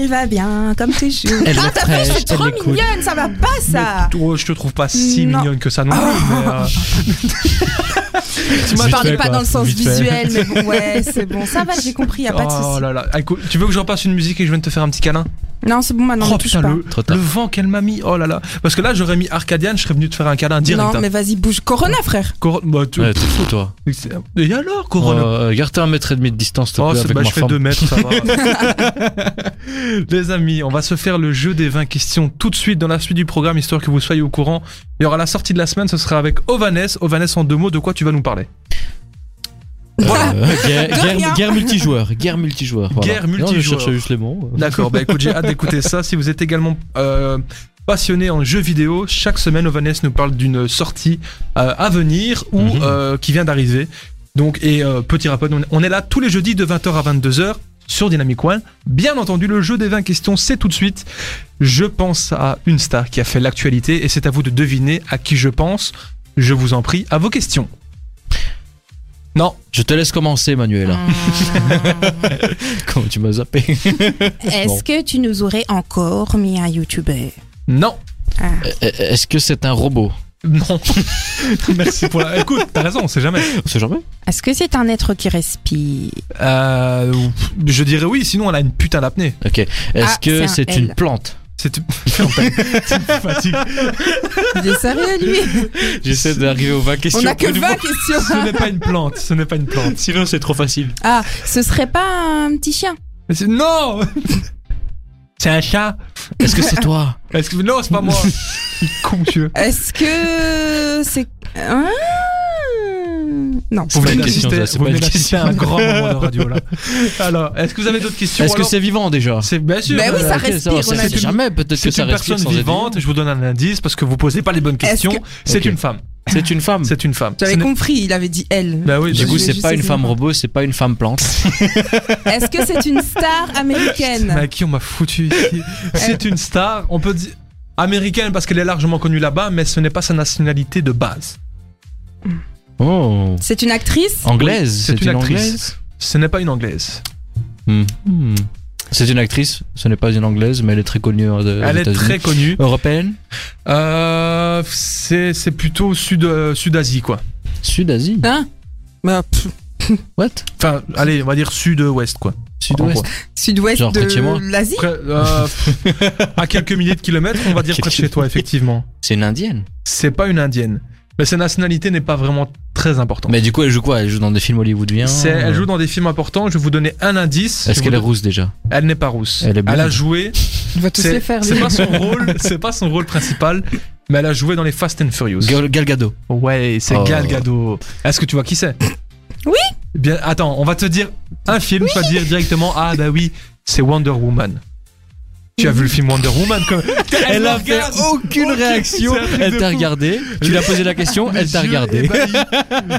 Elle va bien, comme toujours. Elle ah, est t'as fraîche, je suis trop mignonne, ça va pas ça. Mais, oh, je te trouve pas si Non. mignonne que ça non plus. mais, euh, Tu m'as parlé pas quoi. dans le sens fait. visuel, mais bon, ouais, c'est bon. Ça va, j'ai compris, y a pas de oh souci. là là. Écoute, tu veux que je repasse une musique et que je vienne te faire un petit câlin? Non, c'est bon, maintenant, Oh ne touche putain, pas. le, Trop tard. le vent qu'elle m'a mis. Oh là là. Parce que là, j'aurais mis Arcadian, je serais venu te faire un câlin direct. Non, hein. mais vas-y, bouge. Corona, frère. Cor- bah, tu- Ouais, t'es fou, toi. Et alors, Corona? Euh, Garde un mètre et demi de distance, te Oh, plaît, c'est avec bah, ma je fais. 2 mètres, ça va. Les amis, on va se faire le jeu des 20 questions tout de suite dans la suite du programme, histoire que vous soyez au courant. Il y aura la sortie de la semaine, ce sera avec Ovanes. Ovanes, en deux mots, de quoi tu vas nous parler Voilà. Euh, guerre, De guerre- multijoueur. Guerre multijoueur. voilà. Guerre Non, je multijoueur. cherchais juste les mots. D'accord, bah écoute, j'ai hâte d'écouter ça. Si vous êtes également euh, passionné en jeux vidéo, chaque semaine, Ovanes nous parle d'une sortie euh, à venir ou Mhm. euh, qui vient d'arriver. Donc, et euh, petit rappel, on- on est là tous les jeudis de 20h à 22h sur Dynamic One. Bien entendu, le jeu des 20 questions, c'est tout de suite. Je pense à une star qui a fait l'actualité et c'est à vous de deviner à qui je pense. Je vous en prie, à vos questions. Non, Je te laisse commencer, Manuel. Comment tu m'as zappé Est-ce Bon. que tu nous aurais encore mis un youtubeur non, Ah. Euh, Est-ce que c'est un robot non. Merci pour la. Écoute, t'as raison, on sait jamais. On sait jamais. Est-ce que c'est un être qui respire Euh, je dirais oui, sinon on a une putain d'apnée. Ok. Est-ce Ah, que c'est un c'est une plante Me fatigues. Il est sérieux, lui J'essaie d'arriver aux 20 questions. On a que près du 20 mot. questions. Ce n'est pas une plante, ce n'est pas une plante. Sinon, c'est trop facile. Ah, ce serait pas un petit chien Non C'est un chat Est-ce que c'est toi Est-ce que... Non, c'est pas moi Con, monsieur. Est-ce que c'est... Ah non. Vous venez une d'assister c'est une à un grand moment de radio, là. Alors, est-ce que vous avez d'autres questions Est-ce que c'est vivant déjà C'est bien sûr. Ben oui, ça respire, dit. jamais. Peut-être que C'est ça une respire personne sans être vivante, je vous donne un indice parce que vous posez pas les bonnes questions. que- C'est une femme. C'est une femme. C'est une femme. J'avais compris, il avait dit elle. Bah oui, Du je- coup, c'est pas une femme c'est une robot, c'est pas une femme plante. Est-ce que c'est une star Mais américaine à qui on m'a foutu ici C'est une star, on peut dire américaine parce qu'elle est largement connue là-bas, mais ce n'est pas sa nationalité de base. Oh. C'est une actrice Anglaise. c'est C'est une une actrice. anglaise. Ce n'est pas une anglaise. Hmm. Hmm. C'est une actrice. Ce n'est pas une anglaise, mais elle est très connue euh, de- Elle est très connue. européenne. Euh, c'est plutôt sud euh, Sud-Asie quoi. Sud-Asie. Hein? Bah, What? Enfin, allez, on va dire sud-ouest quoi. Sud-ouest. Sud-ouest de l'Asie? Euh, à quelques milliers de kilomètres, on va dire près de chez toi effectivement. C'est une indienne. C'est pas une indienne, mais sa nationalité n'est pas vraiment très importante. Mais du coup, elle joue quoi? Elle joue dans des films hollywoodiens C'est- elle euh, joue dans des films importants. Je vais vous donner un indice. Est-ce qu'elle est rousse déjà? Elle n'est pas rousse. Elle est blonde. a joué. On va tous C'est les faire, c'est pas son rôle. C'est pas son rôle principal, mais elle a joué dans les Fast and Furious. Gal, Gal Gadot. Ouais, c'est Oh. Gal Gadot. Est-ce que tu vois qui c'est? Oui. Bien, attends, on va te dire un film, tu vas dire directement ah bah oui, c'est Wonder Woman. Tu as vu le film Wonder Woman comme Elle me a fait aucune réaction. Elle t'a regardé. Tu lui as posé la question. Elle t'a regardé.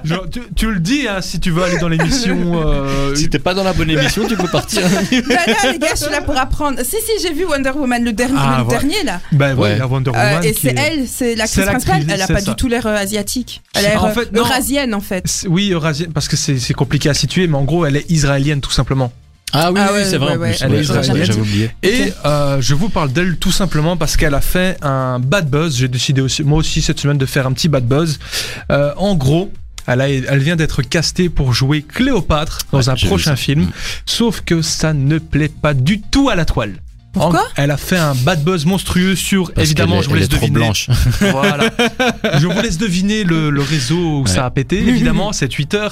Genre, tu, tu le dis hein, si tu veux aller dans l'émission. euh, Si t'es pas dans la bonne émission, tu peux partir. Bah non, les gars, je suis là pour apprendre. Si, si, j'ai vu Wonder Woman, le dernier, Ah, le dernier là. bah ouais, Ouais. la Wonder Euh, et c'est est- elle, c'est l'actrice principale. Elle a pas ça. du tout l'air euh, asiatique. Elle a l'air En euh, fait, eurasienne en fait. Oui, eurasienne, parce que c'est c'est compliqué à situer, mais en gros, elle est israélienne tout simplement. Ah oui, Ah oui, ouais, c'est vrai ouais, en ouais. plus. Elle est Ouais, israélienne. J'avais oublié. Et euh, je vous parle d'elle tout simplement parce qu'elle a fait un bad buzz. J'ai décidé aussi, moi aussi cette semaine de faire un petit bad buzz. Euh, en gros, elle, a- elle vient d'être castée pour jouer Cléopâtre dans Ouais, un prochain film. Mm. Sauf que ça ne plaît pas du tout à la toile. Pourquoi En- Elle a fait un bad buzz monstrueux sur, Parce évidemment, est- je vous elle laisse trop deviner. blanche. Voilà. je vous laisse deviner le, le réseau où ça a pété. Évidemment, c'est Twitter.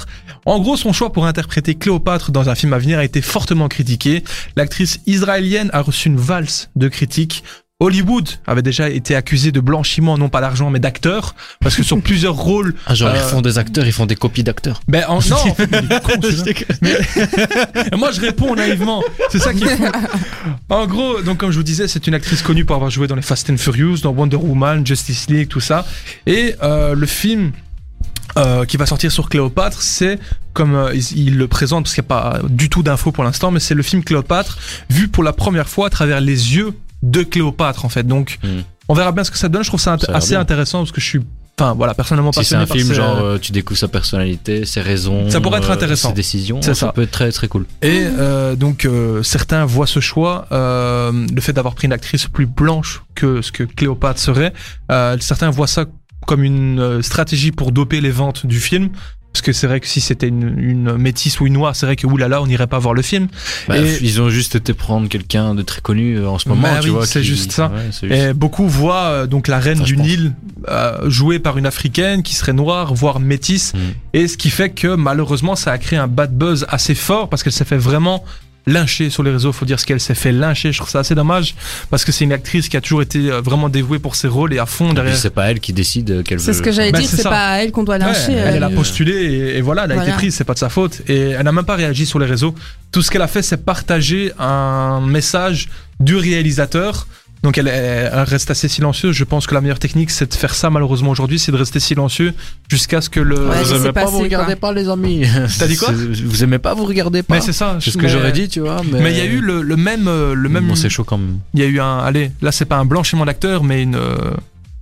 En gros, son choix pour interpréter Cléopâtre dans un film à venir a été fortement critiqué. L'actrice israélienne a reçu une valse de critiques. Hollywood avait déjà été accusé de blanchiment, non pas d'argent, mais d'acteur, parce que sur plusieurs rôles. Ah, genre, ils Euh, font des acteurs, ils font des copies d'acteurs. Ben en- non, en fait, il est con, celui-là. Mais- moi, je réponds naïvement. C'est ça qui est fou. En gros, donc comme je vous disais, c'est une actrice connue pour avoir joué dans les Fast and Furious, dans Wonder Woman, Justice League, tout ça. Et euh, le film euh, qui va sortir sur Cléopâtre, c'est comme euh, il, il le présente, parce qu'il n'y a pas du tout d'infos pour l'instant, mais c'est le film Cléopâtre vu pour la première fois à travers les yeux de Cléopâtre, en fait. Donc, Mm. on verra bien ce que ça donne. Je trouve ça, assez bien. intéressant parce que je suis Enfin voilà, personnellement Si c'est un par film, genre, euh, tu découvres sa personnalité, ses raisons. Ça pourrait être euh, intéressant. Ses décisions. Ça. ça. peut être très très cool. Et euh, donc euh, certains voient ce choix, euh, le fait d'avoir pris une actrice plus blanche que ce que Cléopâtre serait, euh, certains voient ça comme une euh, stratégie pour doper les ventes du film. Parce que c'est vrai que si c'était une, une métisse ou une noire, c'est vrai que oulala, on n'irait pas voir le film. Bah, Et- Ils ont juste été prendre quelqu'un de très connu euh, en ce moment, Bah tu oui, vois. c'est juste ça. Ouais, c'est juste- Et beaucoup voient euh, donc la reine Ça, du. Nil euh, jouée par une africaine qui serait noire, voire métisse. Mm. Et ce qui fait que malheureusement, ça a créé un bad buzz assez fort parce qu'elle s'est fait vraiment lyncher sur les réseaux. Faut dire ce qu'elle s'est fait lyncher. Je trouve ça assez dommage parce que c'est une actrice qui a toujours été euh, vraiment dévouée pour ses rôles et à fond derrière. c'est pas elle qui décide euh, qu'elle veut. C'est ce que j'allais Bah, dire, c'est pas à elle qu'on doit Ouais, lyncher. elle, elle a euh, postulé et, et voilà, elle a Voilà. été prise, c'est pas de sa faute. Et elle n'a même pas réagi sur les réseaux. Tout ce qu'elle a fait, c'est partager un message du réalisateur. Donc elle, elle- elle reste assez silencieuse. Je pense que la meilleure technique, c'est de faire ça malheureusement aujourd'hui, c'est de rester silencieux jusqu'à ce que le. Ouais, Vous aimez pas, vous regardez quoi. pas les amis. T'as dit quoi Vous aimez pas, vous regardez pas. Mais c'est ça. C'est ce que mais- j'aurais dit, tu vois. Mais, Mais il y a eu le, le même, euh, le même. Bon, c'est chaud quand même. Il y a eu un. Allez, là c'est pas un blanchiment d'acteur, mais une euh,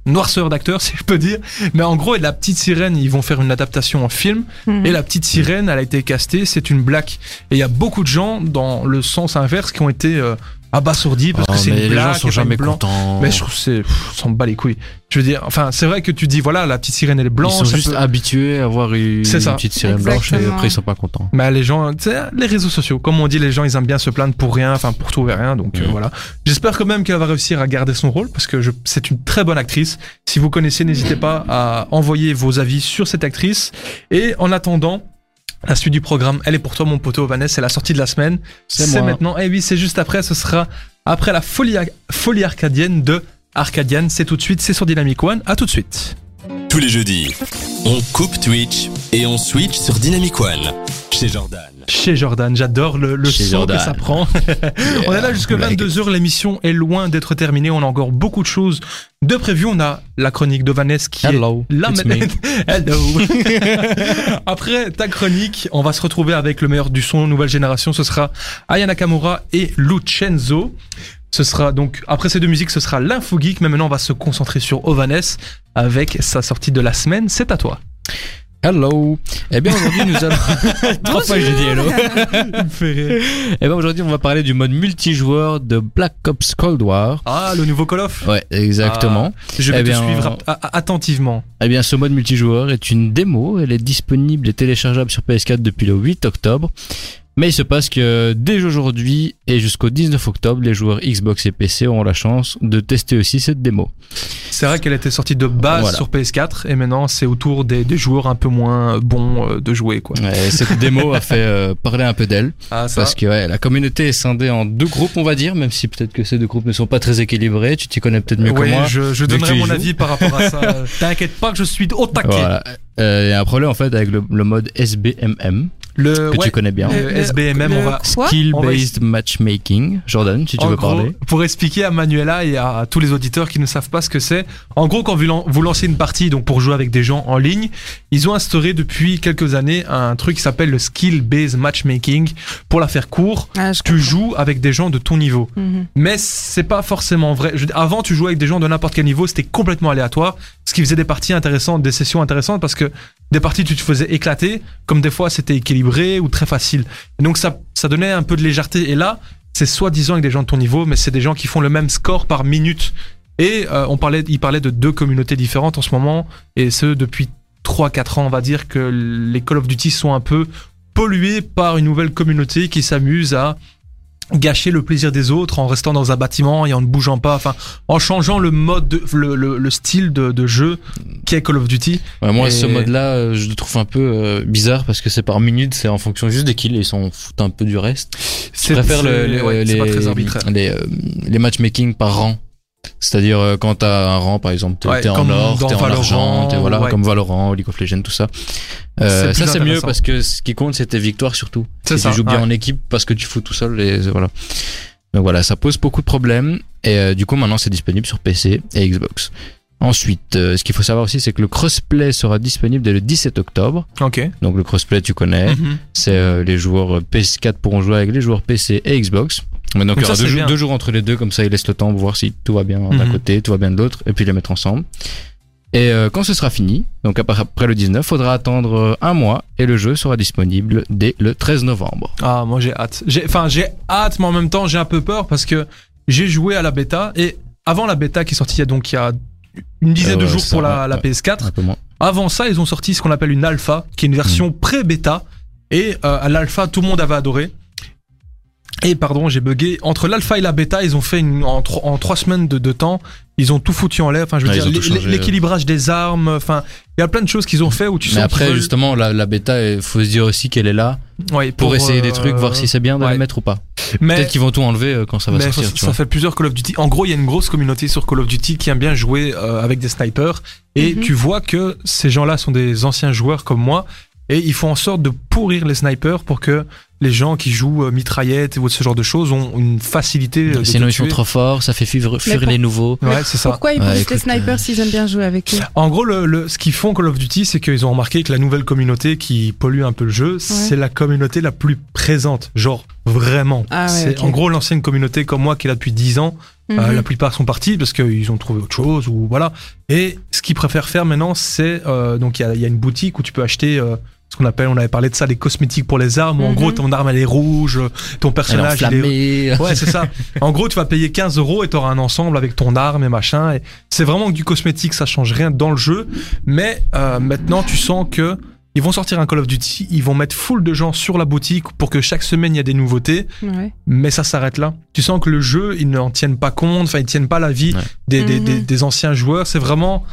noirceur d'acteur, si je peux dire. Mais en gros, et la petite sirène, ils vont faire une adaptation en film. mhm. Et la petite sirène, elle a été castée, c'est une blague. Et il y a beaucoup de gens, dans le sens inverse, qui ont été euh, abasourdis parce Oh, que c'est mais une les blague. gens et sont jamais contents. Mais je trouve que c'est. s'en bat les couilles. Je veux dire, enfin, c'est vrai que tu dis, voilà, la petite sirène, elle est Ils blanche. sont ça juste peut- habitués à voir une, C'est petite sirène blanche et après ils sont pas contents. Mais les gens, tu sais, les réseaux sociaux, comme on dit, les gens, ils aiment bien se plaindre pour rien, enfin, pour tout et rien. Donc euh, voilà. J'espère quand même qu'elle va réussir à garder son rôle parce que je- c'est une très bonne actrice. Si vous connaissez, n'hésitez pas à envoyer vos avis sur cette actrice. Et en attendant, la suite du programme, elle est pour toi, mon poteau, Vanessa, c'est la sortie de la semaine. C'est C'est moi. maintenant. Et oui, c'est juste après. Ce sera après la folie, folie arcadienne de Arcadian. C'est tout de suite. C'est sur Dynamic One. À tout de suite. Tous les jeudis, on coupe Twitch et on switch sur Dynamic One chez Jordan. Chez Jordan, j'adore le, le son Jordan. que ça prend. on est là jusque like 22h. L'émission est loin d'être terminée. On a encore beaucoup de choses de prévues. On a la chronique de Vanessa qui Hello, est là maintenant. Hello. Après ta chronique, on va se retrouver avec le meilleur du son nouvelle génération. Ce sera Aya Nakamura et Lucenzo. Ce sera donc, après ces deux musiques, ce sera l'Info Geek, mais maintenant on va se concentrer sur Ovanes avec sa sortie de la semaine. C'est à toi. Hello. Eh bien aujourd'hui nous allons. Trois fois j'ai dit hello. Eh bien aujourd'hui on va parler du mode multijoueur de Black Ops Cold War. Ah, le nouveau Call of Ouais, exactement. Je vais Eh te bien, suivre attentivement. Eh bien, ce mode multijoueur est une démo. Elle est disponible et téléchargeable sur PS4 depuis le 8 octobre. Mais il se passe que dès aujourd'hui et jusqu'au 19 octobre, les joueurs Xbox et PC auront la chance de tester aussi cette démo. C'est vrai qu'elle était sortie de base Voilà. sur PS4 et maintenant c'est autour des, des joueurs un peu moins bons euh, de jouer quoi. Cette démo a fait euh, parler un peu d'elle Ah parce que ouais, la communauté est scindée en deux groupes, on va dire, même si peut-être que ces deux groupes ne sont pas très équilibrés. Tu t'y connais peut-être mieux que moi. je, je donnerai mon joues. avis par rapport à ça. T'inquiète pas que je suis au taquet. Voilà. Euh, Il y a un problème en fait avec le, le mode SBMM Le que ouais, tu connais bien. le Le- SBMM, le- on va. Quoi Skill On va Based Matchmaking. Jordan, si tu En veux gros, parler. Pour expliquer à Manuela et à tous les auditeurs qui ne savent pas ce que c'est, en gros, quand vous, lan- vous lancez une partie, donc pour jouer avec des gens en ligne, ils ont instauré depuis quelques années un truc qui s'appelle le Skill Based Matchmaking. Pour la faire court, Ah, tu joues avec des gens de ton niveau. Mhm. Mais c'est pas forcément vrai. Je avant, tu jouais avec des gens de n'importe quel niveau, c'était complètement aléatoire, ce qui faisait des parties intéressantes, des sessions intéressantes, parce que des parties, tu te faisais éclater, comme des fois, c'était équilibré ou très facile. Et donc, ça, donnait un peu de légèreté. Et là, c'est soi-disant avec des gens de ton niveau, mais c'est des gens qui font le même score par minute. Et euh, on parlait, il parlait de deux communautés différentes en ce moment, et ce depuis 3-4 ans, on va dire que les Call of Duty sont un peu pollués par une nouvelle communauté qui s'amuse à gâcher le plaisir des autres en restant dans un bâtiment et en ne bougeant pas, enfin en changeant le mode, de- le, le, le style de, de jeu qui est Call of Duty. Ouais, moi, Et- ce mode-là, euh, je le trouve un peu euh, bizarre parce que c'est par minute, c'est en fonction juste des kills et ils s'en foutent un peu du reste. Je C'est préfère le- les, ouais, les, les, euh, les matchmaking par rang. C'est-à-dire euh, quand t'as un rang, par exemple, t'es Ouais, en or, t'es en Valorant, argent, t'es voilà, ouais. comme Valorant, League of Legends, tout ça. Euh, ça c'est mieux parce que ce qui compte c'est tes victoires surtout. Si tu joues bien ouais. en équipe parce que tu fous tout seul et voilà. Donc voilà, ça pose beaucoup de problèmes et euh, du coup maintenant c'est disponible sur PC et Xbox. Ensuite, euh, ce qu'il faut savoir aussi, c'est que le crossplay sera disponible dès le 17 octobre. Ok. Donc le crossplay, tu connais. Mhm. C'est euh, les joueurs PS4 pourront jouer avec les joueurs PC et Xbox. Donc il y aura ça, deux, bien. deux jours entre les deux, comme ça ils laissent le temps pour voir si tout va bien d'un Mhm. côté, tout va bien de l'autre, et puis les mettre ensemble. Et euh, quand ce sera fini, donc après, le 19, faudra attendre euh, un mois et le jeu sera disponible dès le 13 novembre. Ah, moi j'ai hâte. Enfin, j'ai hâte, mais en même temps, j'ai un peu peur parce que j'ai joué à la bêta et avant la bêta qui est sortie il y a donc il y a une dizaine Euh, de jours pour la, la ouais. PS4. Un peu moins. Avant ça, ils ont sorti ce qu'on appelle une alpha, qui est une version pré-bêta. Et euh, à l'alpha, tout le monde avait adoré. Et pardon, j'ai bugué. Entre l'alpha et la bêta, ils ont fait une, en, tro- en trois semaines de, de temps, ils ont tout foutu en l'air. Enfin, je veux Ouais, dire, l'équilibrage des armes. Enfin, il y a plein de choses qu'ils ont fait où tu Mais sens après, justement, la, la bêta, il faut se dire aussi qu'elle est là Ouais, pour, essayer des euh, trucs, voir si c'est bien de ouais. le mettre ou pas. Mais, Peut-être qu'ils vont tout enlever euh, quand ça va mais sortir. ça, tu ça vois. fait plusieurs Call of Duty. En gros, il y a une grosse communauté sur Call of Duty qui aime bien jouer euh, avec des snipers. Et Mhm. tu vois que ces gens-là sont des anciens joueurs comme moi. Et ils font en sorte de pourrir les snipers pour que les gens qui jouent euh, mitraillette ou ce genre de choses ont une facilité. euh, de Sinon, ils sont trop forts, ça fait fuir, fuir pour- les nouveaux. Ouais, c'est ça. Pourquoi ils Ouais, poussent les écoute, snipers s'ils aiment bien jouer avec eux? En gros, le, le- ce qu'ils font Call of Duty, c'est qu'ils ont remarqué que la nouvelle communauté qui pollue un peu le jeu, c'est la communauté la plus présente. Genre, vraiment. Ah ouais, c'est ok. en gros l'ancienne communauté comme moi qui est là depuis 10 ans. Euh, Mhm. la plupart sont partis parce qu'ils ont trouvé autre chose ou voilà. Et ce qu'ils préfèrent faire maintenant, c'est euh, donc il y a, il y a une boutique où tu peux acheter euh, ce qu'on appelle, on avait parlé de ça, les cosmétiques pour les armes. où En Mhm. gros, ton arme elle est rouge, ton Elle personnage il est enflammée. Ouais, c'est ça. En gros, tu vas payer 15 euros et tu auras un ensemble avec ton arme et machin. Et c'est vraiment que du cosmétique, ça change rien dans le jeu. Mais euh, maintenant, tu sens que ils vont sortir un Call of Duty, ils vont mettre full de gens sur la boutique pour que chaque semaine il y a des nouveautés. Ouais. Mais ça s'arrête là. Tu sens que le jeu, ils n'en tiennent pas compte. Enfin, ils tiennent pas la vie Ouais. des, des, Mhm. des, des anciens joueurs. C'est vraiment.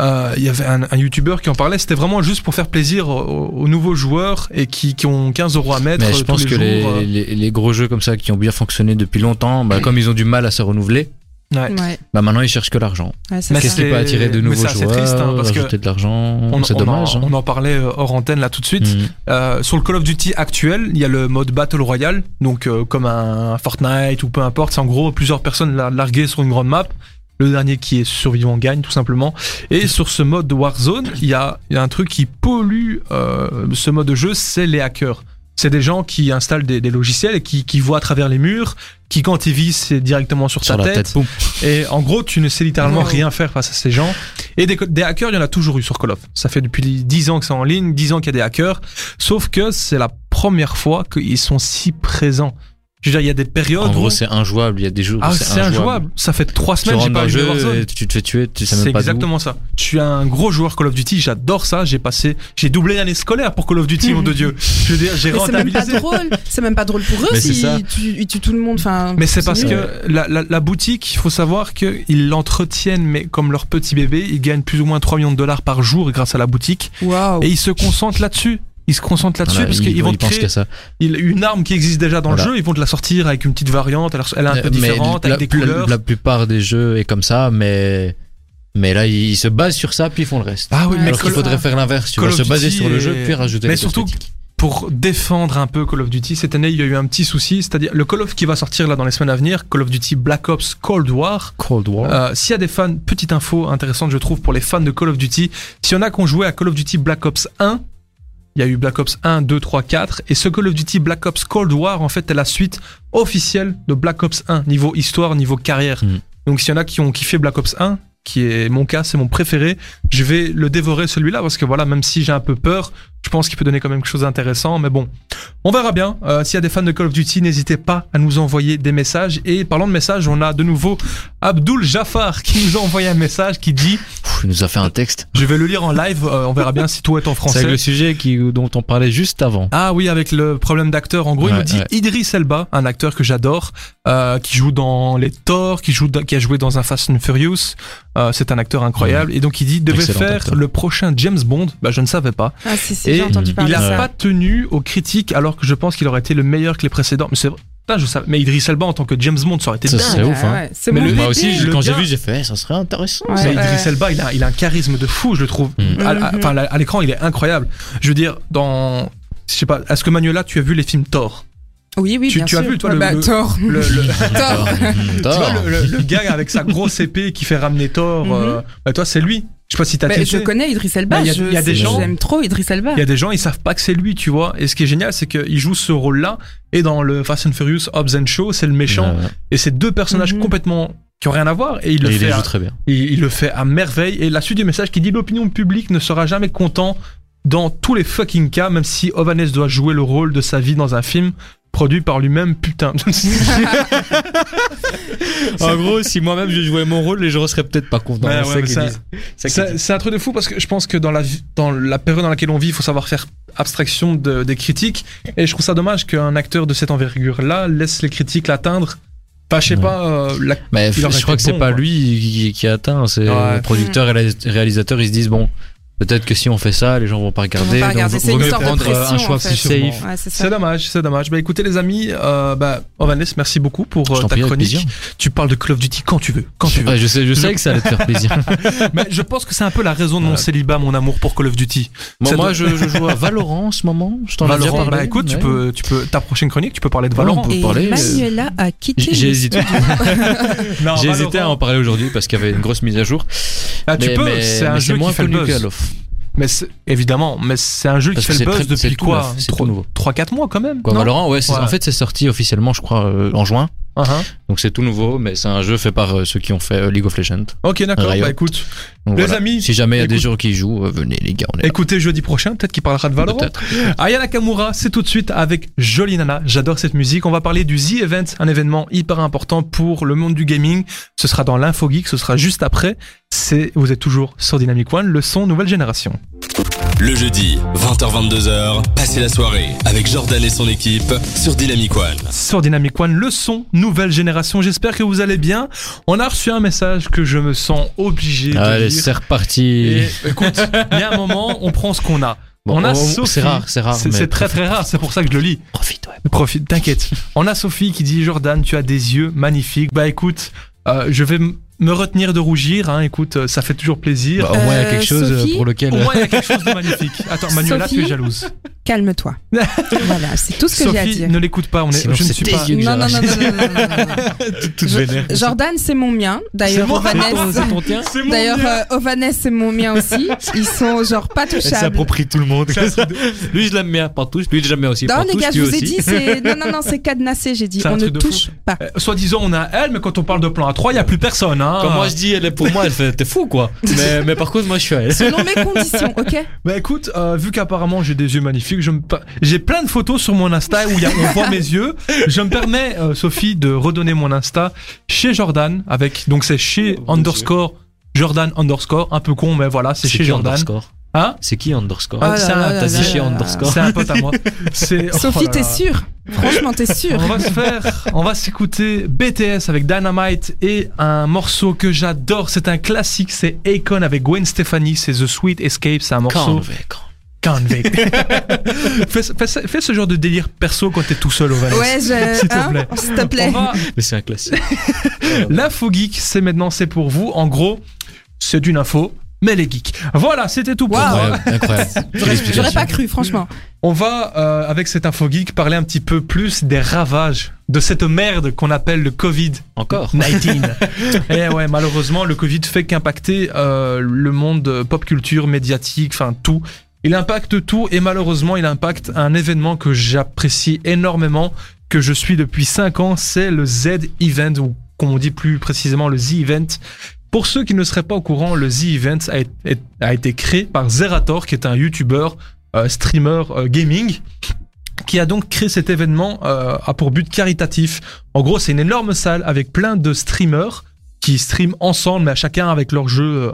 Euh, Il y avait un, un youtubeur qui en parlait, c'était vraiment juste pour faire plaisir aux, aux nouveaux joueurs et qui, qui ont 15 euros à mettre. Mais je euh, pense tous que les les, jours. euh. les, les gros jeux comme ça qui ont bien fonctionné depuis longtemps, bah, comme ils ont du mal à se renouveler, Ouais. Ouais. bah maintenant ils cherchent que l'argent. Ouais, Mais ça. Qu'est-ce qui c'est- peut attirer de nouveaux c'est assez joueurs, triste, hein, parce que de l'argent On, C'est on dommage. En, hein. on en parlait hors antenne là tout de suite. Mm. Euh, sur le Call of Duty actuel, il y a le mode Battle Royale, donc euh, comme un, Fortnite ou peu importe. C'est en gros plusieurs personnes la- larguées sur une grande map. Le dernier qui est survivant gagne tout simplement. Et sur ce mode de Warzone, il y a, il y a un truc qui pollue euh, ce mode de jeu, c'est les hackers. C'est des gens qui installent des, des logiciels et qui, qui voient à travers les murs, qui quand ils visent, c'est directement sur, Sur ta tête. Et en gros, tu ne sais littéralement Wow. rien faire face à ces gens. Et des, des hackers, il y en a toujours eu sur Call of. Ça fait depuis 10 ans que c'est en ligne, 10 ans qu'il y a des hackers. Sauf que c'est la première fois qu'ils sont si présents. Je veux dire, il y a des périodes En où... gros, c'est injouable. Il y a des jours où ah, c'est c'est injouable. Ça fait 3 Tu semaines que j'ai rentres pas jeu Warzone. et tu te fais tuer, tu sais C'est même pas d'où. exactement ça. Je suis un gros joueur Call of Duty, j'adore ça. J'ai passé, j'ai doublé l'année scolaire pour Call of Duty, mon de Dieu. Je veux dire, j'ai c'est même pas drôle. C'est même pas drôle pour eux si tu, ils tuent tout le monde. Enfin, Mais c'est parce que la, la, la boutique, il faut savoir qu'ils l'entretiennent, mais comme leur petit bébé, ils gagnent plus ou moins 3 millions de dollars par jour grâce à la boutique. Waouh. Et ils se concentrent là-dessus. Ils se concentrent là-dessus Voilà, parce ils- qu'ils vont ils créer ça. une arme qui existe déjà dans le jeu, ils vont te la sortir avec une petite variante, elle est un peu Euh, Mais différente, la, avec des couleurs. La, plupart des jeux est comme ça, mais mais là ils se basent sur ça puis ils font le reste. Ah oui, Ouais, mais Alors qu'il faudrait faire l'inverse, tu se baser sur le jeu puis rajouter Mais surtout, pour défendre un peu Call of Duty, cette année il y a eu un petit souci, c'est-à-dire le Call of qui va sortir là dans les semaines à venir, Call of Duty Black Ops Cold War. Cold War. Euh, S'il y a des fans, petite info intéressante je trouve pour les fans de Call of Duty, s'il y en a qui ont joué à Call of Duty Black Ops 1, il y a eu Black Ops 1, 2, 3, 4, et ce Call of Duty Black Ops Cold War en fait est la suite officielle de Black Ops 1, niveau histoire, niveau carrière. Mm. Donc s'il y en a qui ont kiffé Black Ops 1, qui est mon cas, c'est mon préféré, je vais le dévorer celui-là parce que voilà, même si j'ai un peu peur, je pense qu'il peut donner quand même quelque chose d'intéressant, mais bon, on verra bien. Euh, S'il y a des fans de Call of Duty, n'hésitez pas à nous envoyer des messages. Et parlant de messages, on a de nouveau Abdul Jafar qui nous a envoyé un message qui dit, il nous a fait un texte. je vais le lire en live, euh, on verra bien si tout est en C'est français. avec le sujet qui, dont on parlait juste avant. Ah oui, avec le problème d'acteur. En gros, il nous dit ouais. Idris Elba, un acteur que j'adore, euh, qui joue dans les Thor, qui joue, dans- qui a joué dans un Fast and Furious. Euh, c'est un acteur incroyable. Et donc il dit devait Excellent faire acteur. le prochain James Bond. Bah, je ne savais pas. Ah, si, si, Et j'ai entendu il parler il de a ça. pas tenu aux critiques, alors que je pense qu'il aurait été le meilleur que les précédents. Mais c'est je savais. Mais Idris Elba en tant que James Bond, ça aurait été Ça, dingue. c'est ouf, hein. ouais, c'est Mais le- bébé. Moi aussi, je- quand j'ai vu, j'ai fait, eh, ça serait intéressant. Ouais. ça. Mais Idris Elba, il a, il a un charisme de fou, je le trouve. Mm. À, à- Mhm. enfin, à l'écran, il est incroyable. Je veux dire, dans. Je sais pas, est-ce que Manuela, tu as vu les films Thor? Oui, oui, Tu- bien tu as vu, toi, Ouais, le- bah, le- Thor. le, le- Thor. Tu Thor. vois, le, le- gars avec sa grosse épée qui fait ramener Thor, Mhm. euh, bah toi, c'est lui. Je sais pas si t'as je connais Idriss Elba. Bah, il y a- y des gens- J'aime trop Idriss Elba. Il y a des gens, ils savent pas que c'est lui, tu vois. Et ce qui est génial, c'est qu'il joue ce rôle-là. Et dans le Fast and Furious Hobbs and Show, c'est le méchant. Ouais, ouais. Et c'est deux personnages Mhm. complètement qui ont rien à voir et il le Et fait à- joue très bien. il, il le fait à merveille. Et la suite du message qui dit l'opinion publique ne sera jamais content dans tous les fucking cas, même si Ovanes doit jouer le rôle de sa vie dans un film produit par lui-même. Putain. En gros, si moi-même je jouais mon rôle, les gens seraient peut-être pas contents. Ouais, C'est ouais. C'est un truc de fou parce que je pense que dans la, vie- dans la période dans laquelle on vit, il faut savoir faire abstraction de- des critiques. Et je trouve ça dommage qu'un acteur de cette envergure-là laisse les critiques l'atteindre. Enfin, je sais Ouais. pas. euh, la- Mais je crois que c'est bon, pas quoi. lui qui, qui a atteint, c'est Ouais. producteur et les réalisateurs, ils se disent bon, peut-être que si on fait ça, les gens vont pas regarder. pas donc regarder, vaut c'est une mieux sorte de prendre pression, un choix en fait. plus safe. Ouais, c'est dommage, c'est dommage. Bah écoutez les amis, euh, bah Ovanes, merci beaucoup pour Je euh, ta prie, chronique. Tu parles de Call of Duty quand tu veux, quand tu veux. Ouais, je sais, je sais que ça allait te faire plaisir. Mais je pense que c'est un peu la raison de mon célibat, mon amour pour Call of Duty. Bon, moi, doit- je, je joue à Valorant en ce moment. Je t'en ai déjà Valorant, parlé. bah écoute, tu peux, tu peux, ta prochaine chronique, tu peux parler de Ouais, on Valorant. peut Et parler, euh, Manuela a quitté. J'ai hésité. J'ai Valorant, hésité à en parler aujourd'hui parce qu'il y avait une grosse mise à jour. Ah, tu Mais- peux, c'est un jeu moins fait le connu buzz. Mais c'est- évidemment, mais c'est un jeu Parce qui fait le buzz depuis quoi? Neuf, c'est tout nouveau. 3-4 mois quand même. Quoi, non? Valorant, ouais, c'est- Ouais. en fait, c'est sorti officiellement, je crois, euh, en juin. Uh-huh. Donc c'est tout nouveau, mais c'est un jeu fait par euh, ceux qui ont fait euh, League of Legends. Ok, d'accord. Bah écoute, Donc, Les voilà. amis, si jamais il y a des gens qui jouent, euh, venez les gars, on est là. écoutez jeudi prochain, peut-être qu'il parlera de Valorant. Peut-être. Aya Nakamura, c'est tout de suite avec Jolie Nana. J'adore cette musique. On va parler du The Event, un événement hyper important pour le monde du gaming. Ce sera dans l'Info Geek, ce sera juste après. C'est, vous êtes toujours sur Dynamic One, le son nouvelle génération. Le jeudi, 20h-22h, passez la soirée avec Jordan et son équipe sur Dynamic One. Sur Dynamic One, le son nouvelle génération. J'espère que vous allez bien. On a reçu un message que je me sens obligé de Allez, lire. c'est reparti. Et écoute, il y a un moment, on prend ce qu'on a. Bon, on a oh, Sophie. c'est rare, c'est rare, C'est mais c'est très très rare, c'est pour ça que je le lis. Profite, ouais. Profite, t'inquiète. On a Sophie qui dit Jordan, tu as des yeux magnifiques. Bah écoute, euh, je vais m- me retenir de rougir. Hein. Écoute, euh, ça fait toujours plaisir. Bah, au moins, il y a Euh, quelque chose euh, Sophie pour lequel. Au moins, il y a quelque chose de magnifique. Attends, Manuela, tu es Sophie jalouse. Calme-toi. voilà, c'est tout ce que j'ai à Sophie, dire. ne l'écoute pas. On est, Sinon, je ne suis pas. Non, non, non, non, non, non, non, non. Toute Jo- vénère. Jordan, c'est mon mien. D'ailleurs, mon d'ailleurs, euh, Ovanes, c'est mon mien aussi. Ils sont genre pas Elle touchables. s'approprie tout le monde. Lui, je l'aime bien, Pantouche. Lui, je l'aime bien aussi. Non, les gars, je vous ai dit, c'est. Non, non, non, c'est cadenassé, j'ai dit. C'est un On ne truc de fou. touche pas. Euh, Soi-disant, on a elle, mais quand on parle de plan à 3, il n'y a plus personne. Comme moi, je dis, elle est pour moi, elle fait, t'es fou, quoi. Mais, mais par contre, moi, je suis à elle. Selon mes conditions, ok Bah écoute, euh, vu qu'apparemment j'ai des yeux magnifiques, je me per- j'ai plein de photos sur mon Insta où il y a, on voit mes yeux. Je me permets, euh, Sophie, de redonner mon Insta chez Jordan avec donc c'est chez Oh, underscore Jordan underscore un peu con mais voilà c'est chez Jordan. Underscore? Hein C'est qui Underscore Ah, Oh T'as dit chez. Underscore. C'est un pote à moi. C'est oh Sophie, là t'es sûre Franchement, t'es sûre On va se faire, on va s'écouter BTS avec Dynamite et un morceau que j'adore. C'est un classique, c'est Akon avec Gwen Stefani. C'est The Sweet Escape. C'est un morceau. Convict. Convict. fais, fais- fais ce genre de délire perso quand t'es tout seul au Valais. Ouais, je. S'il te hein plaît. S'il te plaît. Va- Mais c'est un classique. L'info geek, c'est maintenant, c'est pour vous. En gros, c'est une info, mais les geeks. Voilà, c'était tout pour. Incroyable, incroyable. Quelle J'aurais pas cru, franchement. On va, euh, avec cette info geek, parler un petit peu plus des ravages de cette merde qu'on appelle le Covid. Encore 19. Et ouais, malheureusement, le Covid fait qu'impacter euh, le monde pop culture, médiatique, enfin tout. Il impacte tout et malheureusement, il impacte un événement que j'apprécie énormément, que je suis depuis 5 ans, c'est le Z-Event, ou comme on dit plus précisément le Z-Event. Pour ceux qui ne seraient pas au courant, le Z-Event a, été- a été créé par Zerator, qui est un YouTuber, euh, streamer euh, gaming, qui a donc créé cet événement euh, a pour but caritatif. En gros, c'est une énorme salle avec plein de streamers qui streament ensemble, mais à chacun avec leur jeu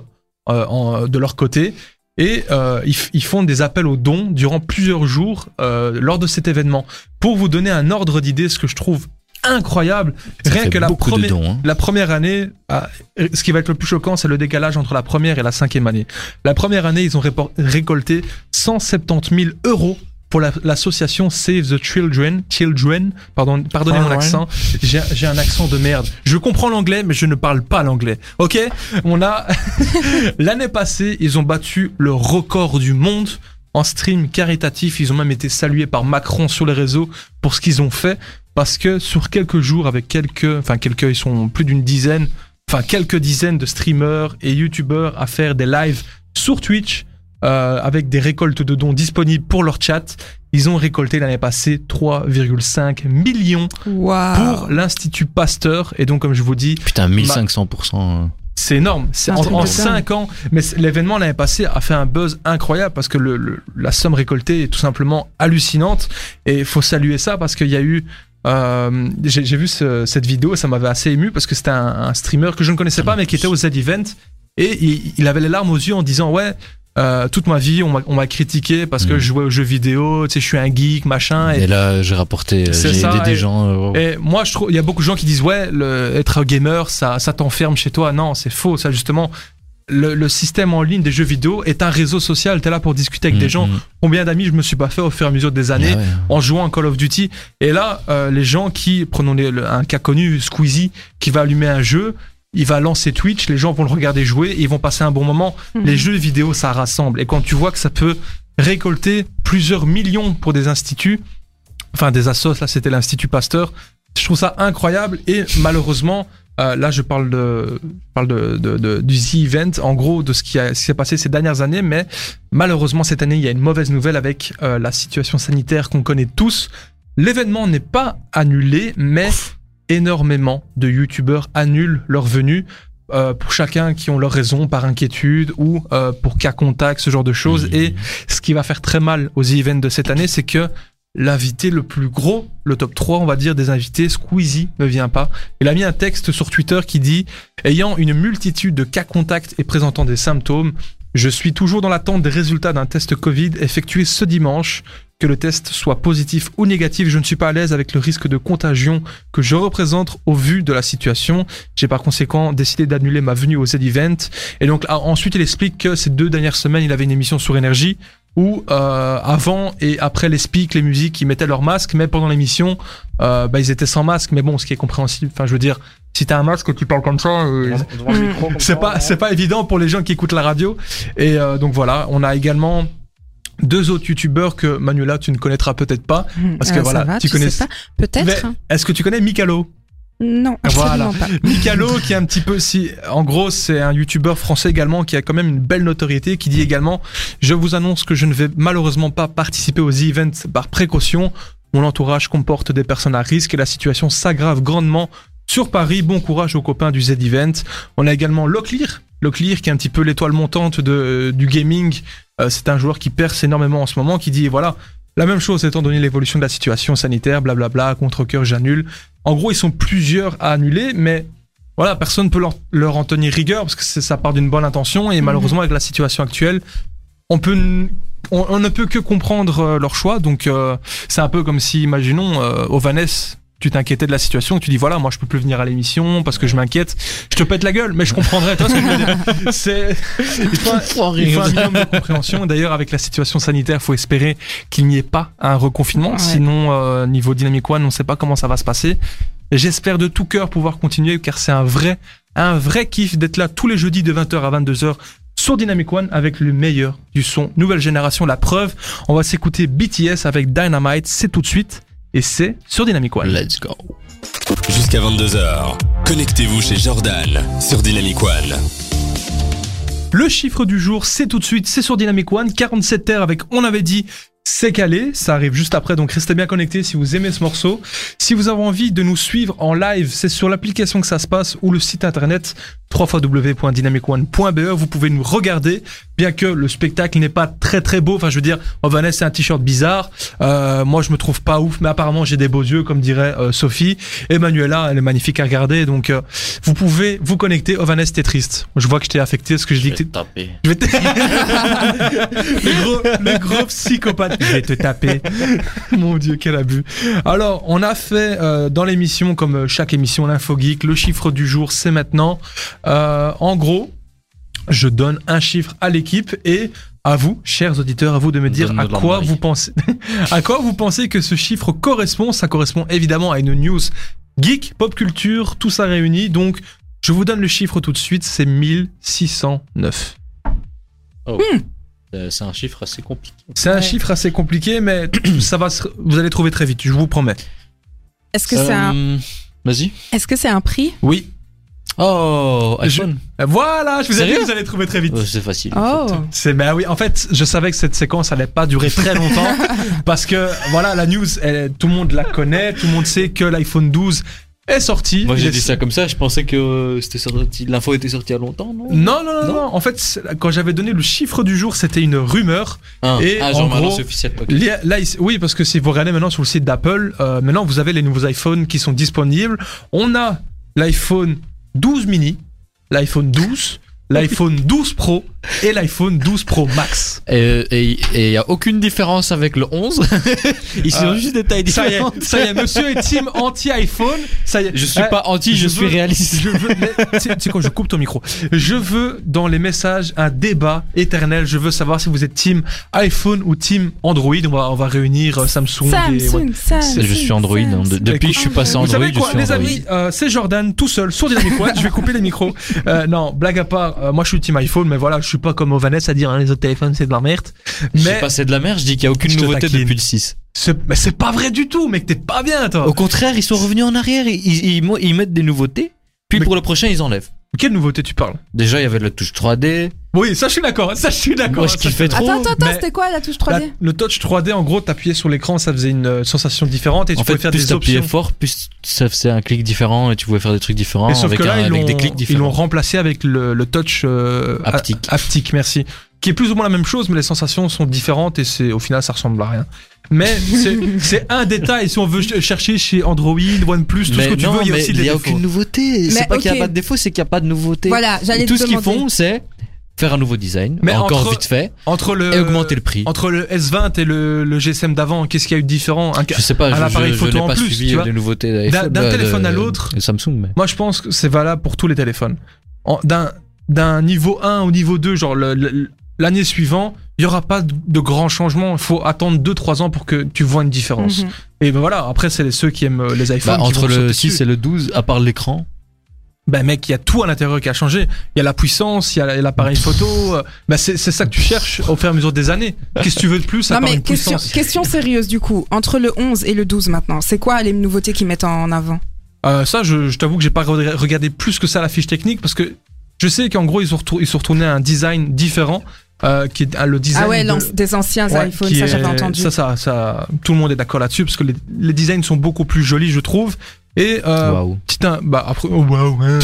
euh, euh, de leur côté. Et euh, ils, font des appels aux dons durant plusieurs jours euh, lors de cet événement. Pour vous donner un ordre d'idée, ce que je trouve incroyable, Ça rien que la première, dons. hein. la première année, ah, ce qui va être le plus choquant, c'est le décalage entre la première et la cinquième année. La première année, ils ont récolté 170 000 euros pour la- l'association Save the Children. Children, pardon, pardonnez mon Children. accent. J'ai j'ai un accent de merde. Je comprends l'anglais, mais je ne parle pas l'anglais. Ok? On a l'année passée, ils ont battu le record du monde en stream caritatif. Ils ont même été salués par Macron sur les réseaux pour ce qu'ils ont fait parce que sur quelques jours avec quelques, enfin quelques, ils sont plus d'une dizaine, enfin quelques dizaines de streamers et youtubeurs à faire des lives sur Twitch. euh, avec des récoltes de dons disponibles pour leur chat. Ils ont récolté l'année passée 3,5 millions Waouh. pour l'Institut Pasteur. Et donc, comme je vous dis, Putain, 1500%. c'est énorme. C'est Un en, en dingue. 5 ans. Mais l'événement l'année passée a fait un buzz incroyable parce que le, le- la somme récoltée est tout simplement hallucinante. Et il faut saluer ça parce qu'il y a eu. Euh, J'ai vu ce- cette vidéo, ça m'avait assez ému parce que c'était un, un streamer que je ne connaissais pas mais qui était au Z-Event et il, il avait les larmes aux yeux en disant ouais. euh, toute ma vie, on m'a- critiqué parce que Mhm. je jouais aux jeux vidéo, tu sais, je suis un geek, machin. Et là, j'ai rapporté, euh, j'ai aidé des et- gens. euh, Et moi, je trouve, il y a beaucoup de gens qui disent ouais, le, être gamer, ça, ça t'enferme chez toi. Non, c'est faux. Ça justement, le, le système en ligne des jeux vidéo est un réseau social. T'es là pour discuter avec des mm, gens. mm. Combien d'amis je me suis pas fait au fur et à mesure des années Ah ouais. en jouant à Call of Duty. Et là, euh, les gens qui, prenons les- le- un cas connu, Squeezie, qui va allumer un jeu. Il va lancer Twitch, les gens vont le regarder jouer et ils vont passer un bon moment. Mhm. Les jeux vidéo, ça rassemble. Et quand tu vois que ça peut récolter plusieurs millions pour des instituts, enfin des assos, là c'était l'Institut Pasteur, je trouve ça incroyable et malheureusement, euh, là je parle de, je parle de, de, de- du The Event, en gros de ce qui, a- ce qui s'est passé ces dernières années, mais malheureusement cette année il y a une mauvaise nouvelle avec euh, la situation sanitaire qu'on connaît tous. L'événement n'est pas annulé, mais énormément de youtubeurs annulent leur venue. euh, pour chacun qui ont leur raison par inquiétude ou euh, pour cas contact, ce genre de choses. Et ce qui va faire très mal aux events de cette année, c'est que l'invité le plus gros, le top 3, on va dire, des invités, Squeezie, ne vient pas. Il a mis un texte sur Twitter qui dit Ayant une multitude de cas contacts et présentant des symptômes, je suis toujours dans l'attente des résultats d'un test Covid effectué ce dimanche. Que le test soit positif ou négatif, je ne suis pas à l'aise avec le risque de contagion que je représente au vu de la situation. J'ai par conséquent décidé d'annuler ma venue au Z-Event. Et donc ah, ensuite, il explique que ces deux dernières semaines, il avait une émission sur énergie où euh, avant et après les speaks, les musiques, ils mettaient leur masque, mais pendant l'émission, euh, bah, ils étaient sans masque. Mais bon, ce qui est compréhensible. Enfin, je veux dire, si t'as un masque tu parles comme ça, euh, c'est pas c'est pas évident pour les gens qui écoutent la radio. Et euh, donc voilà, on a également deux autres youtubeurs que Manuela tu ne connaîtras peut-être pas. Parce que Ah, voilà, va, tu tu connais-. Peut-être. Est-ce que tu connais Mikalo? Non, Voilà. absolument pas. Mikalo qui est un petit peu si en gros c'est un youtubeur français également qui a quand même une belle notoriété qui dit également je vous annonce que je ne vais malheureusement pas participer aux events par précaution. Mon entourage comporte des personnes à risque et la situation s'aggrave grandement sur Paris. Bon courage aux copains du Z Event on a également Locklear. Locklear qui est un petit peu l'étoile montante de, du gaming. Euh, c'est un joueur qui perce énormément en ce moment qui dit voilà la même chose étant donné l'évolution de la situation sanitaire blablabla contre cœur j'annule en gros, ils sont plusieurs à annuler, mais voilà, personne ne peut leur, leur en tenir rigueur parce que c'est- ça part d'une bonne intention et Mhm. malheureusement avec la situation actuelle, on peut n- on, on ne peut que comprendre euh, leur choix. Donc euh, c'est un peu comme si, imaginons, euh, Ovanes, tu t'inquiétais de la situation, tu dis voilà, moi je peux plus venir à l'émission parce que je m'inquiète. Je te pète la gueule, mais je comprendrais. Tu vois ce que je veux dire C'est il faut, un- il faut un minimum de compréhension. D'ailleurs, avec la situation sanitaire, faut espérer qu'il n'y ait pas un reconfinement. Ouais. Sinon, euh, niveau Dynamic One, on ne sait pas comment ça va se passer. J'espère de tout cœur pouvoir continuer car c'est un vrai, un vrai kiff d'être là tous les jeudis de 20h à 22h sur Dynamic One avec le meilleur du son nouvelle génération. La preuve, on va s'écouter BTS avec Dynamite, c'est tout de suite et c'est sur Dynamic One. Let's go. Jusqu'à 22h, connectez-vous chez Jordan sur Dynamic One. Le chiffre du jour, c'est tout de suite, c'est sur Dynamic One, 47 heures avec On avait dit, c'est calé, ça arrive juste après, donc restez bien connectés si vous aimez ce morceau. Si vous avez envie de nous suivre en live, c'est sur l'application que ça se passe ou le site internet www.dynamicone.be, vous pouvez nous regarder, bien que le spectacle n'est pas très très beau, enfin je veux dire, Vanessa c'est un t-shirt bizarre, euh, moi je me trouve pas ouf, mais apparemment j'ai des beaux yeux comme dirait euh, Sophie, et Manuela elle est magnifique à regarder, donc euh, vous pouvez vous connecter, Ovanes t'es triste, je vois que je t'ai affecté, ce que je dis que t'es- taper. je vais te... le, gros, le gros psychopathe. Je vais te taper. Mon Dieu, quel abus. Alors, on a fait euh, dans l'émission, comme euh, chaque émission, l'info geek, le chiffre du jour, c'est maintenant. Euh, en gros, je donne un chiffre à l'équipe et à vous, chers auditeurs, à vous de me dire à quoi vous pensez, à quoi vous pensez que ce chiffre correspond. Ça correspond évidemment à une news geek, pop culture, tout ça réuni. Donc, je vous donne le chiffre tout de suite, c'est 1609. Euh, C'est un chiffre assez compliqué. C'est un Ouais. chiffre assez compliqué, mais ça va, se- vous allez trouver très vite, je vous promets. Est-ce que c'est un, Euh, Vas-y. est-ce que c'est un prix Oui, Oh, Je- iPhone. Voilà, je vous ai dit que vous allez trouver très vite. Oh, C'est facile. Oh. C'est bah oui, en fait, je savais que cette séquence allait pas durer très longtemps parce que voilà, la news, elle- tout le monde la connaît, tout le monde sait que l'iPhone 12 est sorti. Moi j'ai dit ça comme ça, je pensais que euh, c'était sorti, l'info était sortie il y a longtemps, non? Non, non, non, Non? non. En fait, quand j'avais donné le chiffre du jour, c'était une rumeur. Ah, Et ah, en genre maintenant gros, officiel. Là, oui, parce que si vous regardez maintenant sur le site d'Apple, euh, maintenant vous avez les nouveaux iPhones qui sont disponibles. On a l'iPhone 12 mini, l'iPhone 12, l'iPhone 12 Pro et l'iPhone 12 Pro Max. Et il n'y a aucune différence avec le 11. Ils sont Euh, juste des tailles Ça y différentes. est, ça y est, monsieur est team anti-iPhone. Ça y est. Je suis Euh, pas anti, je, je suis veux- réaliste. Je veux, mais, tu sais- quoi, je coupe ton micro. Je veux dans les messages un débat éternel. Je veux savoir si vous êtes team iPhone ou team Android. On va, on va réunir euh, Samsung, et Samsung, Samsung. Je suis Android. hein. De- depuis que je suis passé Vous Android, savez quoi, je suis les Android. amis, euh, c'est Jordan tout seul sur Dynamic One. je vais couper les micros. Euh, non, blague à part, euh, moi je suis team iPhone, mais voilà, je suis pas comme Ovanès à dire hein, les autres téléphones c'est de la merde. Je Mais suis passé de la mer, je dis qu'il n'y a aucune Je nouveauté depuis le 6. c'est mais c'est pas vrai du tout, mec, t'es pas bien toi. Au contraire, ils sont revenus en arrière, ils, ils- mettent des nouveautés, puis Mais- pour le prochain, ils enlèvent. Quelle nouveauté tu parles? Déjà, il y avait la touche 3D. Oui, ça je suis d'accord, ça je suis d'accord. Moi, je ça, kiffais trop. Attends, attends, c'était quoi la touche La- 3D le touch 3D, en gros, t'appuyais sur l'écran, ça faisait une euh, sensation différente et tu pouvais fait, faire plus des t'appuyais options. fort, plus ça faisait un clic différent et tu pouvais faire des trucs différents avec, que là, un- ils avec l'ont des clics ils l'ont différents. remplacé avec le, le touch euh, Haptique. haptique, merci. Qui est plus ou moins la même chose, mais les sensations sont différentes et c'est au final ça ressemble à rien. Mais c'est- un détail. Si on veut ch- chercher chez Android, OnePlus, tout ce que tu non, veux, il y a aussi il des n'y a défauts. aucune nouveauté. C'est Mais pas qu'il n'y a pas de défaut, c'est qu'il n'y a pas de nouveauté. Voilà, j'allais Tout te ce qu'ils font, c'est faire un nouveau design, Mais encore entre- vite fait, Entre le et augmenter le prix. entre le S20 et le, le GSM d'avant, qu'est-ce qu'il y a eu de différent Un Je sais pas, un je, appareil je, je photo n'ai en pas plus, suivi tu vois. les nouveautés D'un- d'iPhone, d'un de- téléphone de- à l'autre. Samsung, mais. Moi, je pense que c'est valable pour tous les téléphones. En- D'un d'un niveau 1 au niveau 2, genre le- le- l'année suivante, il y aura pas de, de grands changements. Il faut attendre 2-3 ans pour que tu vois une différence. Mhm. Et ben voilà, après, c'est ceux qui aiment euh, les iPhones. Bah, qui entre le sauter 6 dessus. et le 12, à part l'écran, Ben mec, il y a tout à l'intérieur qui a changé. Il y a la puissance, il y a l'appareil photo. Ben c'est ça que tu cherches au fur et à mesure des années. Qu'est-ce que tu veux de plus à Non part mais une question, puissance question sérieuse du coup, entre le 11 et le 12 maintenant, c'est quoi les nouveautés qu'ils mettent en avant? Euh, Ça, je, je t'avoue que j'ai pas re- regardé plus que ça la fiche technique parce que je sais qu'en gros, ils sont, ils sont retournés à un design différent. euh, qui est le design Ah ouais, de- des anciens Ouais, iPhones, ça j'avais entendu. Ça, ça, ça, tout le monde est d'accord là-dessus parce que les, les designs sont beaucoup plus jolis, je trouve. Et euh, waouh. petit un, bah après, oh, hein, hein.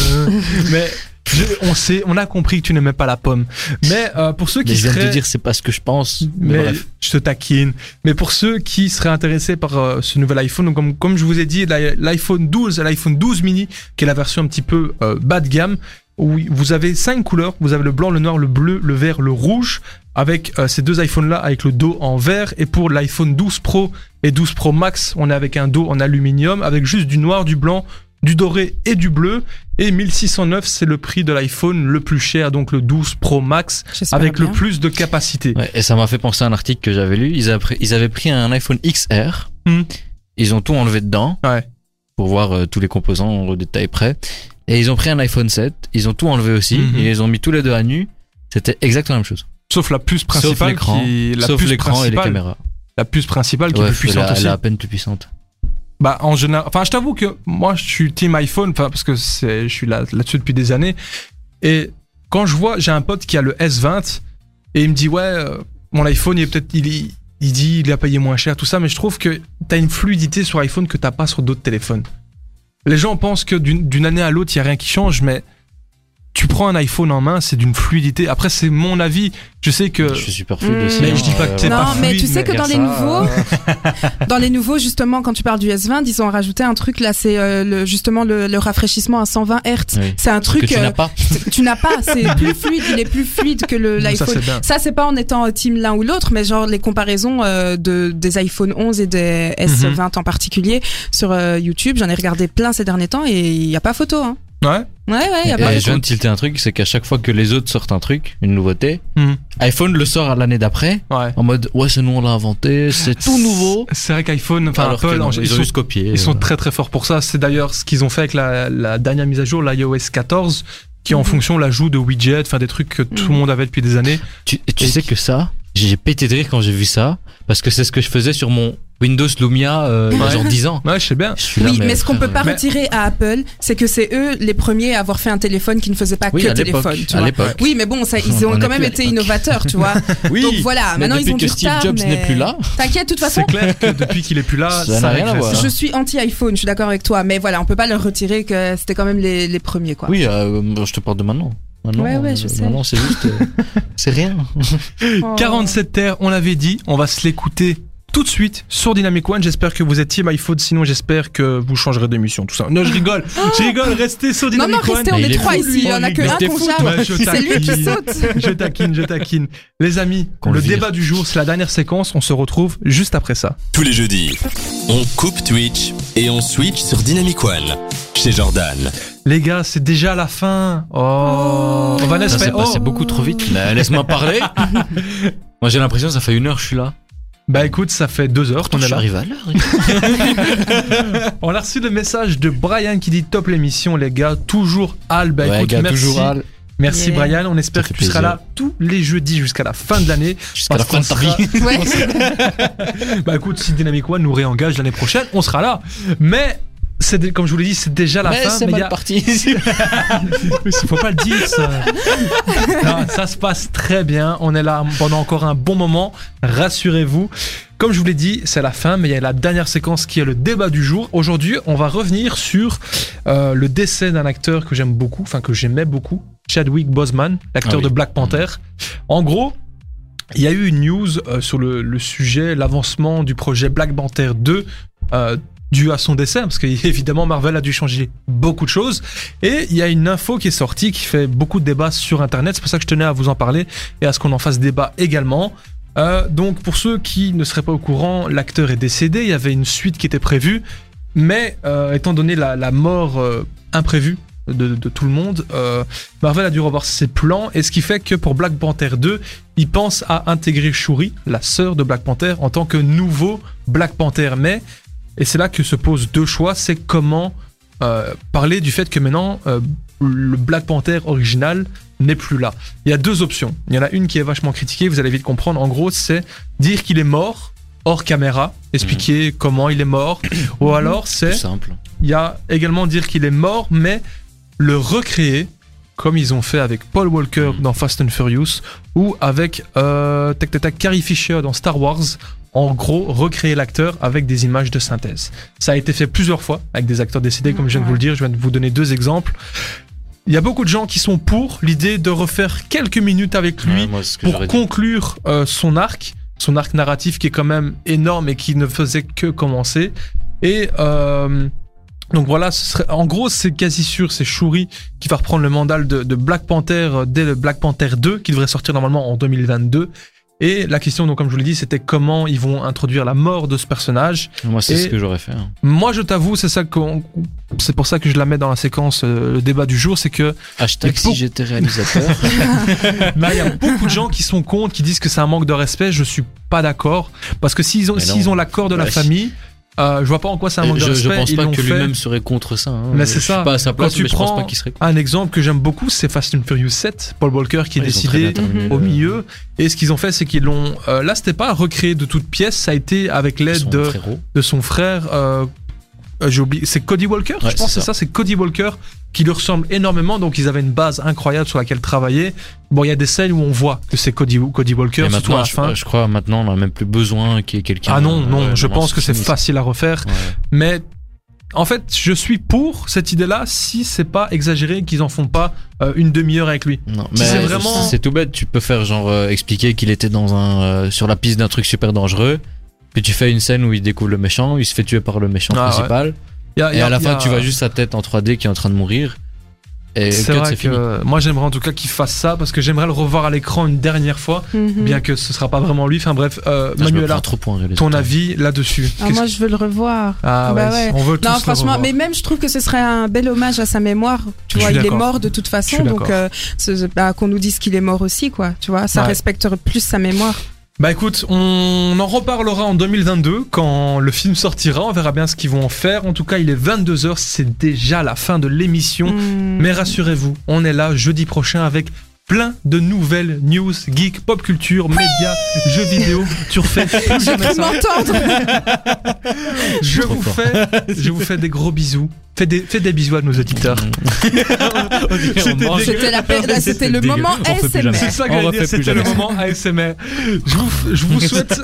mais je- on sait, on a compris que tu n'aimais pas la pomme. Mais euh, pour ceux Mais qui je viens de seraient, te dire, c'est pas ce que je pense. Mais, mais bref. je te taquine. Mais pour ceux qui seraient intéressés par euh, ce nouvel iPhone, donc comme, comme je vous ai dit, l'i- l'iPhone 12 et l'iPhone 12 mini, qui est la version un petit peu euh, bas de gamme, où vous avez cinq couleurs. Vous avez le blanc, le noir, le bleu, le vert, le rouge, avec euh, ces deux iPhones-là avec le dos en vert. Et pour l'iPhone 12 Pro et 12 Pro Max, on est avec un dos en aluminium, avec juste du noir, du blanc, du doré et du bleu. Et 1609, c'est le prix de l'iPhone le plus cher, donc le 12 Pro Max, avec le plus de capacité. Ouais, et ça m'a fait penser à un article que j'avais lu. Ils avaient, pris- ils avaient pris un iPhone XR. Hmm. Ils ont tout enlevé dedans. Ouais. Pour voir euh, tous les composants au détail près. Et ils ont pris un iPhone 7. Ils ont tout enlevé aussi. Mhm. Ils les ont mis tous les deux à nu. C'était exactement la même chose. Sauf la puce Sauf principale l'écran. qui la Sauf puce l'écran et les caméras. La puce principale qui Ouais, est plus puissante elle, a- aussi. elle est à peine plus puissante. Bah en général, enfin je t'avoue que moi je suis team iPhone, parce que je suis là là-dessus depuis des années. Et quand je vois, j'ai un pote qui a le S20 et il me dit ouais, euh, mon iPhone il est peut-être il, il dit il a payé moins cher tout ça, mais je trouve que t'as une fluidité sur iPhone que t'as pas sur d'autres téléphones. Les gens pensent que d'une année à l'autre il y a rien qui change, mais tu prends un iPhone en main, c'est d'une fluidité. Après c'est mon avis, je sais que Je suis super fluide Hmm. aussi. Mais hein, je dis pas que t'es Non, pas mais fluide, tu sais que mais dans les ça, nouveaux, dans les nouveaux justement, quand tu parles du S20, ils ont rajouté un truc là, c'est euh, le, justement le, le rafraîchissement à 120 Hz. Oui. C'est un Que truc tu euh, n'as pas. tu n'as pas, c'est plus fluide, il est plus fluide que le ça l'iPhone. c'est bien. Ça, c'est pas en étant team l'un ou l'autre, mais genre les comparaisons euh, de, des iPhone 11 et des S20 en particulier sur euh, YouTube. J'en ai regardé plein ces derniers temps et il y a pas photo. Hein. Ouais. Ouais, ouais, il y a Et pas je photo. viens de tilter un truc, c'est qu'à chaque fois que les autres sortent un truc, une nouveauté, Mhm. iPhone le sort à l'année d'après, Ouais. en mode ouais c'est nous on l'a inventé, c'est tout nouveau. C'est vrai qu'iPhone, enfin Alors que Apple, non, en- ils, ils ont sont juste copié. Ils sont euh. très très forts pour ça. C'est d'ailleurs ce qu'ils ont fait avec la, la dernière mise à jour, l'iOS 14, qui en Mhm. fonction l'ajout de widgets, enfin des trucs que tout le Mhm. monde avait depuis des années. Tu, et tu Et sais qui- que ça, j'ai pété de rire quand j'ai vu ça, parce que c'est ce que je faisais sur mon Windows Lumia euh, il y a Ouais. genre 10 ans. Ouais, je sais bien. Je suis là, Oui, mais, ce qu'on peut pas mais- retirer à Apple, c'est que c'est eux les premiers à avoir fait un téléphone qui ne faisait pas Oui, que téléphone. Tu À vois. l'époque. Oui, mais bon, ça, ils On ont quand même été innovateurs, tu vois. Oui. Donc voilà, mais maintenant ils ont que du Steve retard, Jobs mais- n'est plus là. T'inquiète, de toute façon, C'est clair que depuis qu'il est plus là, Ça ça, n'a rien à régresse. voir. je suis anti-iPhone, je suis d'accord avec toi, mais voilà, on peut pas leur retirer que c'était quand même les, les premiers, quoi. Oui, euh, je te parle de maintenant. Maintenant, Ouais, ouais, je euh, sais. Maintenant, c'est juste. euh, c'est rien. Oh. 47 terres, on l'avait dit, on va se l'écouter tout de suite sur Dynamic One. J'espère que vous êtes team iPhone, sinon j'espère que vous changerez d'émission, tout ça. Non, je rigole, je rigole, restez sur Non, Dynamic non, One. restez, on est trois ici, il y en a que un qu'on C'est lui qui taquine. saute. Je taquine, je taquine. Les amis, le débat du jour, c'est la dernière séquence. On se retrouve juste après ça. Tous les jeudis, on coupe Twitch et on switch sur Dynamic One chez Jordan. Les gars, c'est déjà la fin. Oh, Oh. Vanessa Ça fait s'est passé oh. beaucoup trop vite. Laisse-moi parler. Moi, j'ai l'impression que ça fait une heure que je suis là. Bah écoute, ça fait deux heures qu'on est là. à l'heure. On a reçu le message de Brian qui dit top l'émission, les gars. Toujours Al. Bah ouais, écoute, gars, merci. toujours Al. Merci Yeah. Brian. On espère que tu seras là tous les jeudis jusqu'à la fin de l'année. Jusqu'à la fin de ta vie. Bah écoute, si Dynamic One nous réengage l'année prochaine, on sera là. Mais c'est comme je vous l'ai dit, c'est déjà la Mais fin. c'est mais il y mal a- parti. Il faut pas le dire ça. Non, ça se passe très bien. On est là pendant encore un bon moment. Rassurez-vous. Comme je vous l'ai dit, c'est la fin, mais il y a la dernière séquence qui est le débat du jour. Aujourd'hui, on va revenir sur euh, le décès d'un acteur que j'aime beaucoup, enfin que j'aimais beaucoup, Chadwick Boseman, l'acteur Ah oui. de Black Panther. En gros, il y a eu une news euh, sur le, le sujet, l'avancement du projet Black Panther 2. euh, dû à son décès, parce qu'évidemment Marvel a dû changer beaucoup de choses. Et il y a une info qui est sortie qui fait beaucoup de débats sur Internet. C'est pour ça que je tenais à vous en parler et à ce qu'on en fasse débat également. Euh, donc pour ceux qui ne seraient pas au courant, l'acteur est décédé. Il y avait une suite qui était prévue, mais euh, étant donné la, mort euh, imprévue de, de tout le monde, Marvel a dû revoir ses plans. Et ce qui fait que pour Black Panther 2, il pense à intégrer Shuri, la sœur de Black Panther, en tant que nouveau Black Panther. Mais et c'est là que se posent deux choix, c'est comment euh, parler du fait que maintenant euh, le Black Panther original n'est plus là. Il y a deux options. Il y en a une qui est vachement critiquée, vous allez vite comprendre. En gros, c'est dire qu'il est mort hors caméra, expliquer comment il est mort, ou alors Tout c'est simple. il y a également dire qu'il est mort, mais le recréer comme ils ont fait avec Paul Walker Mhm. dans Fast and Furious ou avec euh, tac, tac, tac, Carrie Fisher dans Star Wars. En gros, recréer l'acteur avec des images de synthèse. Ça a été fait plusieurs fois avec des acteurs décédés, comme je viens de vous le dire. Je viens de vous donner deux exemples. Il y a beaucoup de gens qui sont pour l'idée de refaire quelques minutes avec lui Ouais, moi, pour conclure euh, son arc, son arc narratif qui est quand même énorme et qui ne faisait que commencer. Et euh, donc voilà, ce serait, en gros, c'est quasi sûr, c'est Shuri qui va reprendre le mandat de, de Black Panther euh, dès le Black Panther 2, qui devrait sortir normalement en 2022. Et la question, donc, comme je vous l'ai dit, c'était comment ils vont introduire la mort de ce personnage. Moi, c'est ce que j'aurais fait. hein. Moi, je t'avoue, c'est ça qu'on, c'est pour ça que je la mets dans la séquence, euh, le débat du jour, c'est que Hashtag si j'étais réalisateur. Mais il y a beaucoup de gens qui sont contre, qui disent que c'est un manque de respect. Je suis pas d'accord. Parce que s'ils ont, s'ils ont l'accord de la Ouais. famille, euh, je vois pas en quoi c'est un manque je, de je respect. pense Ils pas que lui-même serait contre ça. hein. Mais Je c'est ça. pas à sa place, Quand tu mais je pense pas qu'il serait contre. Un exemple que j'aime beaucoup, c'est Fast and Furious 7. Paul Walker qui est Ouais, décidé au le- milieu. Et ce qu'ils ont fait, c'est qu'ils l'ont. euh, là, c'était pas recréé de toutes pièces. Ça a été avec l'aide de, de son frère. euh, euh, J'ai oublié. C'est Cody Walker. Ouais, je pense que c'est ça. C'est Cody Walker qui lui ressemble énormément. Donc ils avaient une base incroyable sur laquelle travailler. Bon, il y a des scènes où on voit que c'est Cody, Cody Walker, Et surtout à la je, fin. je crois maintenant on n'a même plus besoin qu'il y ait quelqu'un. Ah non, non, je pense que c'est facile à refaire. Ouais. Mais en fait, je suis pour cette idée-là si c'est pas exagéré qu'ils en font pas euh, une demi-heure avec lui. Non, Si mais c'est vraiment- c'est tout bête. Tu peux faire genre euh, expliquer qu'il était dans un euh, sur la piste d'un truc super dangereux. Puis tu fais une scène où il découvre le méchant, il se fait tuer par le méchant Ah, principal. Y a- Et y a- à la fin, a- tu vois juste sa tête en 3D qui est en train de mourir. Et C'est vrai que fini. moi j'aimerais en tout cas qu'il fasse ça parce que j'aimerais le revoir à l'écran une dernière fois, Mhm. bien que ce sera pas vraiment lui. Enfin bref, euh, me Manuela, ton avis là-dessus Ah, moi, que- je veux le revoir. Ah Bah ouais, ouais. on veut tous Non, le franchement, revoir. mais même je trouve que ce serait un bel hommage à sa mémoire. Tu vois, il est mort de toute façon, donc euh, bah, qu'on nous dise qu'il est mort aussi, quoi. Tu vois, ça Ouais. respecterait plus sa mémoire. Bah écoute, on en reparlera en 2022 quand le film sortira. On verra bien ce qu'ils vont en faire. En tout cas, il est 22h, c'est déjà la fin de l'émission. Hmm. Mais rassurez-vous, on est là jeudi prochain avec plein de nouvelles news, geek, pop culture, médias, jeux vidéo. Tu refais plus jamais ça. Je vous fort. fais, je vous fais des gros bisous. Fais des, fais des bisous à nos auditeurs. C'était la c'était le dégueu. moment ASMR. jamais. C'est ça que On j'allais refait dire, plus c'était le moment ASMR. Je vous, je vous souhaite